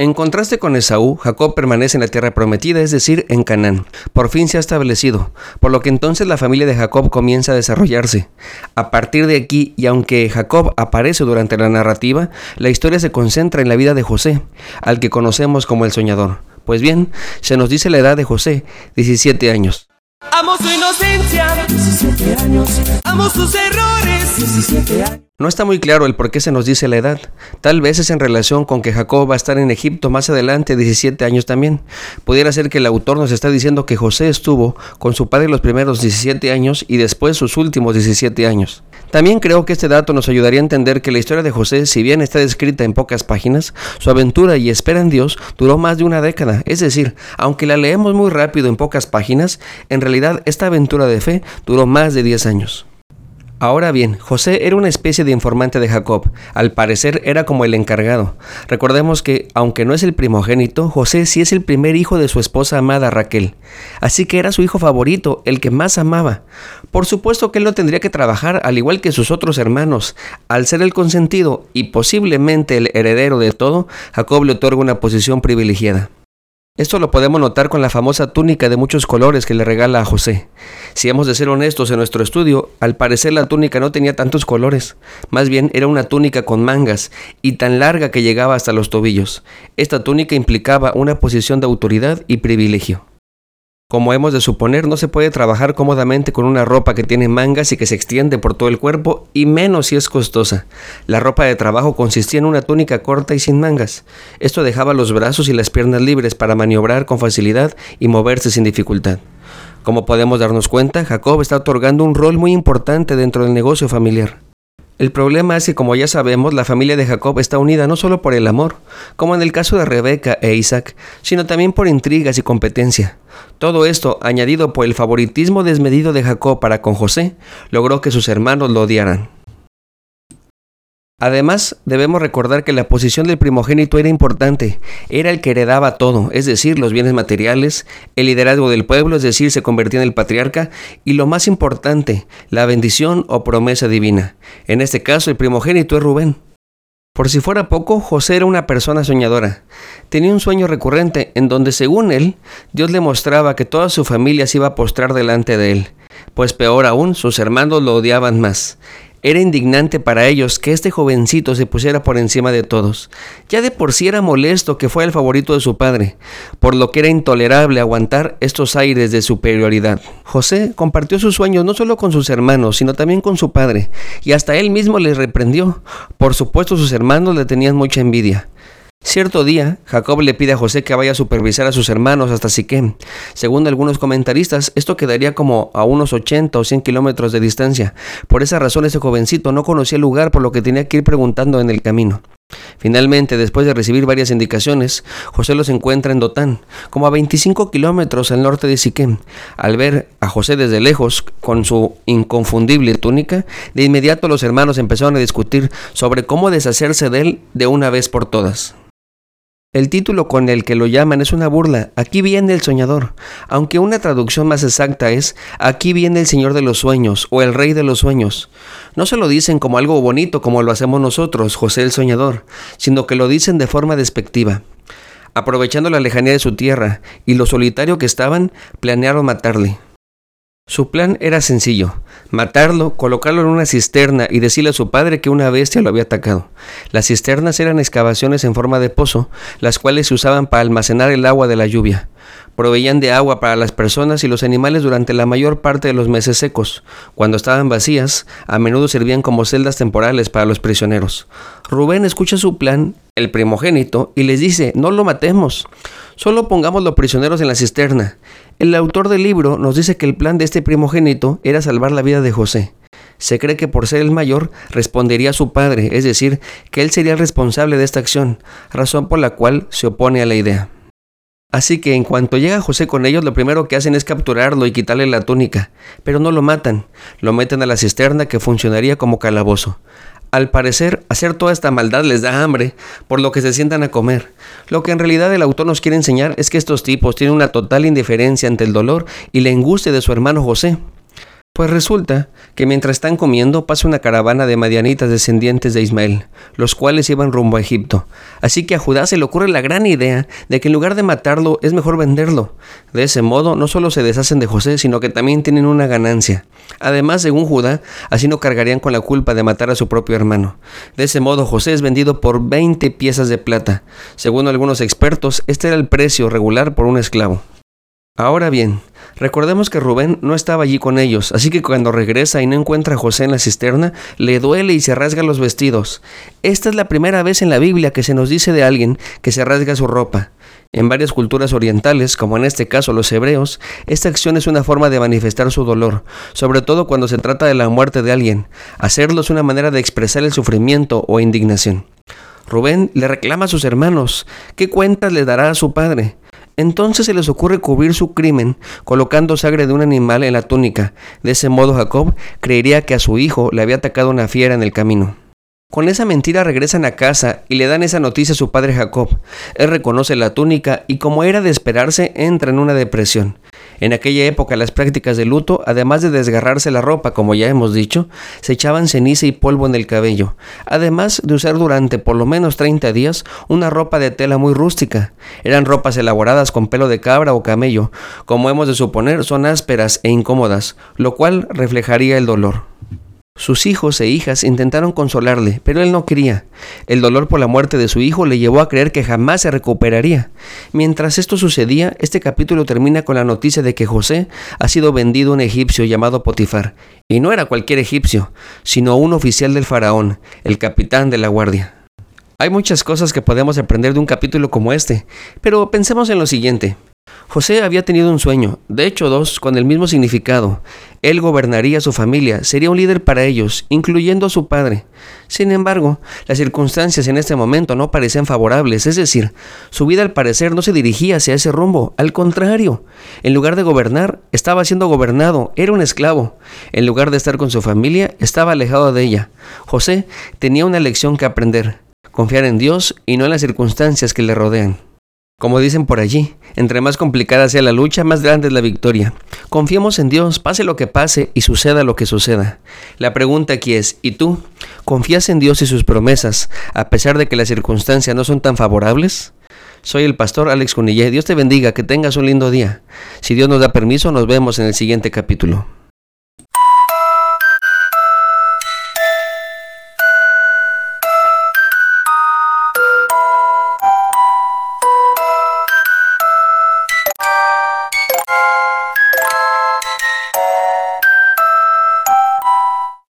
En contraste con Esaú, Jacob permanece en la tierra prometida, es decir, en Canaán. Por fin se ha establecido, por lo que entonces la familia de Jacob comienza a desarrollarse. A partir de aquí, y aunque Jacob aparece durante la narrativa, la historia se concentra en la vida de José, al que conocemos como el soñador. Pues bien, se nos dice la edad de José, 17 años. Amo su inocencia, 17 años. Amo sus errores, 17 años. No está muy claro el por qué se nos dice la edad. Tal vez es en relación con que Jacob va a estar en Egipto más adelante, 17 años también. Pudiera ser que el autor nos está diciendo que José estuvo con su padre los primeros 17 años y después sus últimos 17 años. También creo que este dato nos ayudaría a entender que la historia de José, si bien está descrita en pocas páginas, su aventura y espera en Dios duró más de una década. Es decir, aunque la leemos muy rápido en pocas páginas, en realidad esta aventura de fe duró más de 10 años. Ahora bien, José era una especie de informante de Jacob, al parecer era como el encargado. Recordemos que, aunque no es el primogénito, José sí es el primer hijo de su esposa amada Raquel, así que era su hijo favorito, el que más amaba. Por supuesto que él no tendría que trabajar al igual que sus otros hermanos. Al ser el consentido y posiblemente el heredero de todo, Jacob le otorga una posición privilegiada. Esto lo podemos notar con la famosa túnica de muchos colores que le regala a José. Si hemos de ser honestos en nuestro estudio, al parecer la túnica no tenía tantos colores, más bien era una túnica con mangas y tan larga que llegaba hasta los tobillos. Esta túnica implicaba una posición de autoridad y privilegio. Como hemos de suponer, no se puede trabajar cómodamente con una ropa que tiene mangas y que se extiende por todo el cuerpo, y menos si es costosa. La ropa de trabajo consistía en una túnica corta y sin mangas. Esto dejaba los brazos y las piernas libres para maniobrar con facilidad y moverse sin dificultad. Como podemos darnos cuenta, Jacob está otorgando un rol muy importante dentro del negocio familiar. El problema es que, como ya sabemos, la familia de Jacob está unida no solo por el amor, como en el caso de Rebeca e Isaac, sino también por intrigas y competencia. Todo esto, añadido por el favoritismo desmedido de Jacob para con José, logró que sus hermanos lo odiaran. Además, debemos recordar que la posición del primogénito era importante, era el que heredaba todo, es decir, los bienes materiales, el liderazgo del pueblo, es decir, se convertía en el patriarca, y lo más importante, la bendición o promesa divina. En este caso, el primogénito es Rubén. Por si fuera poco, José era una persona soñadora. Tenía un sueño recurrente en donde, según él, Dios le mostraba que toda su familia se iba a postrar delante de él, pues peor aún, sus hermanos lo odiaban más. Era indignante para ellos que este jovencito se pusiera por encima de todos. Ya de por sí era molesto que fuera el favorito de su padre, por lo que era intolerable aguantar estos aires de superioridad. José compartió sus sueños no solo con sus hermanos, sino también con su padre, y hasta él mismo les reprendió. Por supuesto sus hermanos le tenían mucha envidia. Cierto día, Jacob le pide a José que vaya a supervisar a sus hermanos hasta Siquem. Según algunos comentaristas, esto quedaría como a unos 80 o 100 kilómetros de distancia. Por esa razón, ese jovencito no conocía el lugar, por lo que tenía que ir preguntando en el camino. Finalmente, después de recibir varias indicaciones, José los encuentra en Dotán, como a 25 kilómetros al norte de Siquem. Al ver a José desde lejos, con su inconfundible túnica, de inmediato los hermanos empezaron a discutir sobre cómo deshacerse de él de una vez por todas. El título con el que lo llaman es una burla. Aquí viene el soñador, aunque una traducción más exacta es Aquí viene el Señor de los sueños o el Rey de los sueños. No se lo dicen como algo bonito como lo hacemos nosotros, José el soñador, sino que lo dicen de forma despectiva. Aprovechando la lejanía de su tierra y lo solitario que estaban, planearon matarle. Su plan era sencillo, matarlo, colocarlo en una cisterna y decirle a su padre que una bestia lo había atacado. Las cisternas eran excavaciones en forma de pozo, las cuales se usaban para almacenar el agua de la lluvia. Proveían de agua para las personas y los animales durante la mayor parte de los meses secos. Cuando estaban vacías, a menudo servían como celdas temporales para los prisioneros. Rubén escucha su plan, el primogénito, y les dice, no lo matemos, solo pongamos los prisioneros en la cisterna. El autor del libro nos dice que el plan de este primogénito era salvar la vida de José. Se cree que por ser el mayor respondería a su padre, es decir, que él sería el responsable de esta acción, razón por la cual se opone a la idea. Así que en cuanto llega José con ellos, lo primero que hacen es capturarlo y quitarle la túnica, pero no lo matan, lo meten a la cisterna que funcionaría como calabozo. Al parecer, hacer toda esta maldad les da hambre, por lo que se sientan a comer. Lo que en realidad el autor nos quiere enseñar es que estos tipos tienen una total indiferencia ante el dolor y la angustia de su hermano José. Pues resulta que mientras están comiendo pasa una caravana de madianitas descendientes de Ismael, los cuales iban rumbo a Egipto. Así que a Judá se le ocurre la gran idea de que en lugar de matarlo es mejor venderlo. De ese modo no solo se deshacen de José, sino que también tienen una ganancia. Además, según Judá, así no cargarían con la culpa de matar a su propio hermano. De ese modo José es vendido por 20 piezas de plata. Según algunos expertos, este era el precio regular por un esclavo. Ahora bien, recordemos que Rubén no estaba allí con ellos, así que cuando regresa y no encuentra a José en la cisterna, le duele y se rasga los vestidos. Esta es la primera vez en la Biblia que se nos dice de alguien que se rasga su ropa. En varias culturas orientales, como en este caso los hebreos, esta acción es una forma de manifestar su dolor, sobre todo cuando se trata de la muerte de alguien. Hacerlo es una manera de expresar el sufrimiento o indignación. Rubén le reclama a sus hermanos, ¿qué cuentas le dará a su padre? Entonces se les ocurre cubrir su crimen colocando sangre de un animal en la túnica. De ese modo Jacob creería que a su hijo le había atacado una fiera en el camino. Con esa mentira regresan a casa y le dan esa noticia a su padre Jacob. Él reconoce la túnica y como era de esperarse entra en una depresión. En aquella época las prácticas de luto, además de desgarrarse la ropa, como ya hemos dicho, se echaban ceniza y polvo en el cabello, además de usar durante por lo menos 30 días una ropa de tela muy rústica. Eran ropas elaboradas con pelo de cabra o camello, como hemos de suponer son ásperas e incómodas, lo cual reflejaría el dolor. Sus hijos e hijas intentaron consolarle, pero él no quería. El dolor por la muerte de su hijo le llevó a creer que jamás se recuperaría. Mientras esto sucedía, este capítulo termina con la noticia de que José ha sido vendido a un egipcio llamado Potifar. Y no era cualquier egipcio, sino un oficial del faraón, el capitán de la guardia. Hay muchas cosas que podemos aprender de un capítulo como este, pero pensemos en lo siguiente. José había tenido un sueño, de hecho dos, con el mismo significado. Él gobernaría a su familia, sería un líder para ellos, incluyendo a su padre. Sin embargo, las circunstancias en este momento no parecían favorables, es decir, su vida al parecer no se dirigía hacia ese rumbo, al contrario, en lugar de gobernar, estaba siendo gobernado, era un esclavo. En lugar de estar con su familia, estaba alejado de ella. José tenía una lección que aprender, confiar en Dios y no en las circunstancias que le rodean. Como dicen por allí, entre más complicada sea la lucha, más grande es la victoria. Confiemos en Dios, pase lo que pase y suceda lo que suceda. La pregunta aquí es, ¿y tú? ¿Confías en Dios y sus promesas a pesar de que las circunstancias no son tan favorables? Soy el pastor Alex Cunillé. Dios te bendiga, que tengas un lindo día. Si Dios nos da permiso, nos vemos en el siguiente capítulo.